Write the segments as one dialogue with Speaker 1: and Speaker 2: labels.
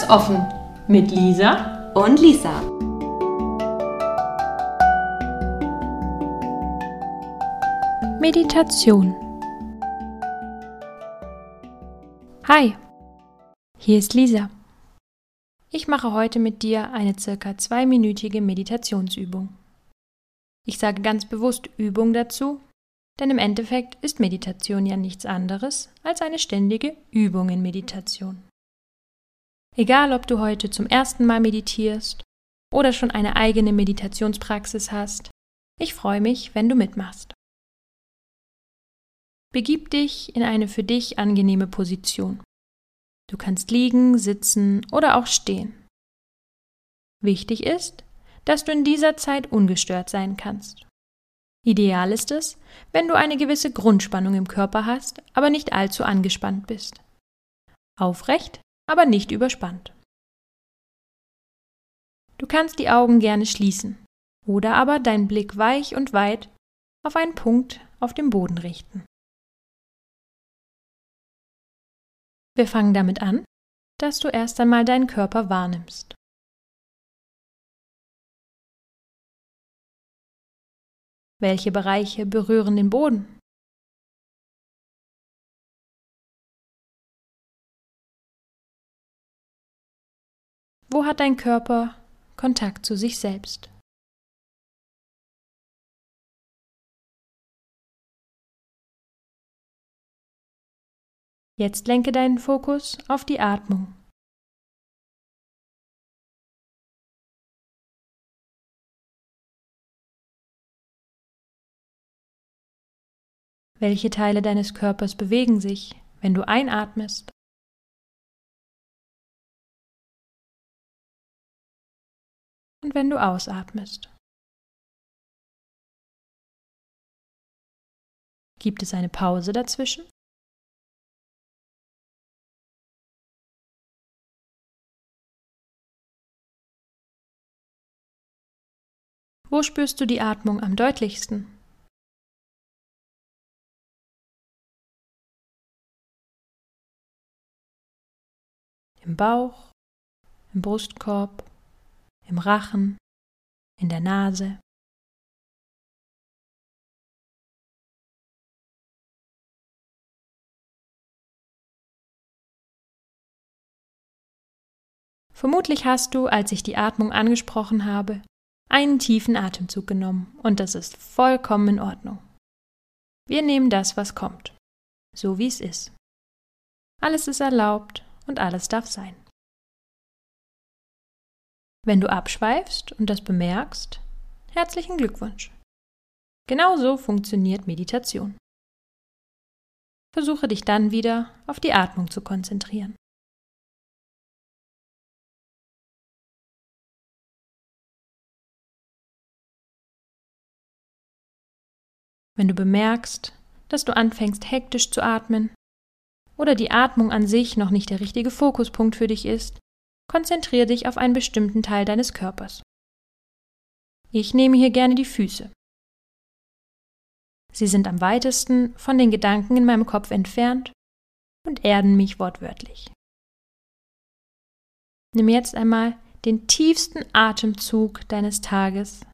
Speaker 1: Herzoffen mit Lisa
Speaker 2: und Lisa.
Speaker 1: Meditation. Hi, hier ist Lisa. Ich mache heute mit dir eine circa zweiminütige Meditationsübung. Ich sage ganz bewusst Übung dazu, denn im Endeffekt ist Meditation ja nichts anderes als eine ständige Übung in Meditation. Egal, ob du heute zum ersten Mal meditierst oder schon eine eigene Meditationspraxis hast, ich freue mich, wenn du mitmachst. Begib dich in eine für dich angenehme Position. Du kannst liegen, sitzen oder auch stehen. Wichtig ist, dass du in dieser Zeit ungestört sein kannst. Ideal ist es, wenn du eine gewisse Grundspannung im Körper hast, aber nicht allzu angespannt bist. Aufrecht, aber nicht überspannt. Du kannst die Augen gerne schließen oder aber deinen Blick weich und weit auf einen Punkt auf dem Boden richten. Wir fangen damit an, dass du erst einmal deinen Körper wahrnimmst. Welche Bereiche berühren den Boden? Wo hat dein Körper Kontakt zu sich selbst? Jetzt lenke deinen Fokus auf die Atmung. Welche Teile deines Körpers bewegen sich, wenn du einatmest? Und wenn du ausatmest? Gibt es eine Pause dazwischen? Wo spürst du die Atmung am deutlichsten? Im Bauch, im Brustkorb, im Rachen, in der Nase. Vermutlich hast du, als ich die Atmung angesprochen habe, einen tiefen Atemzug genommen und das ist vollkommen in Ordnung. Wir nehmen das, was kommt, so wie es ist. Alles ist erlaubt und alles darf sein. Wenn du abschweifst und das bemerkst, herzlichen Glückwunsch. Genau so funktioniert Meditation. Versuche dich dann wieder auf die Atmung zu konzentrieren. Wenn du bemerkst, dass du anfängst hektisch zu atmen oder die Atmung an sich noch nicht der richtige Fokuspunkt für dich ist, konzentriere dich auf einen bestimmten Teil deines Körpers. Ich nehme hier gerne die Füße. Sie sind am weitesten von den Gedanken in meinem Kopf entfernt und erden mich wortwörtlich. Nimm jetzt einmal den tiefsten Atemzug deines Tages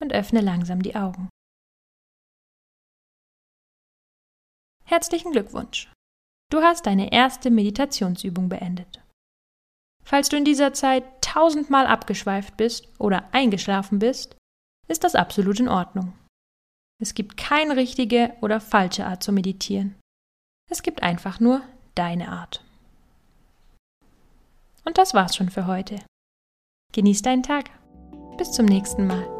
Speaker 1: und öffne langsam die Augen. Herzlichen Glückwunsch! Du hast deine erste Meditationsübung beendet. Falls du in dieser Zeit tausendmal abgeschweift bist oder eingeschlafen bist, ist das absolut in Ordnung. Es gibt keine richtige oder falsche Art zu meditieren. Es gibt einfach nur deine Art. Und das war's schon für heute. Genieß deinen Tag. Bis zum nächsten Mal.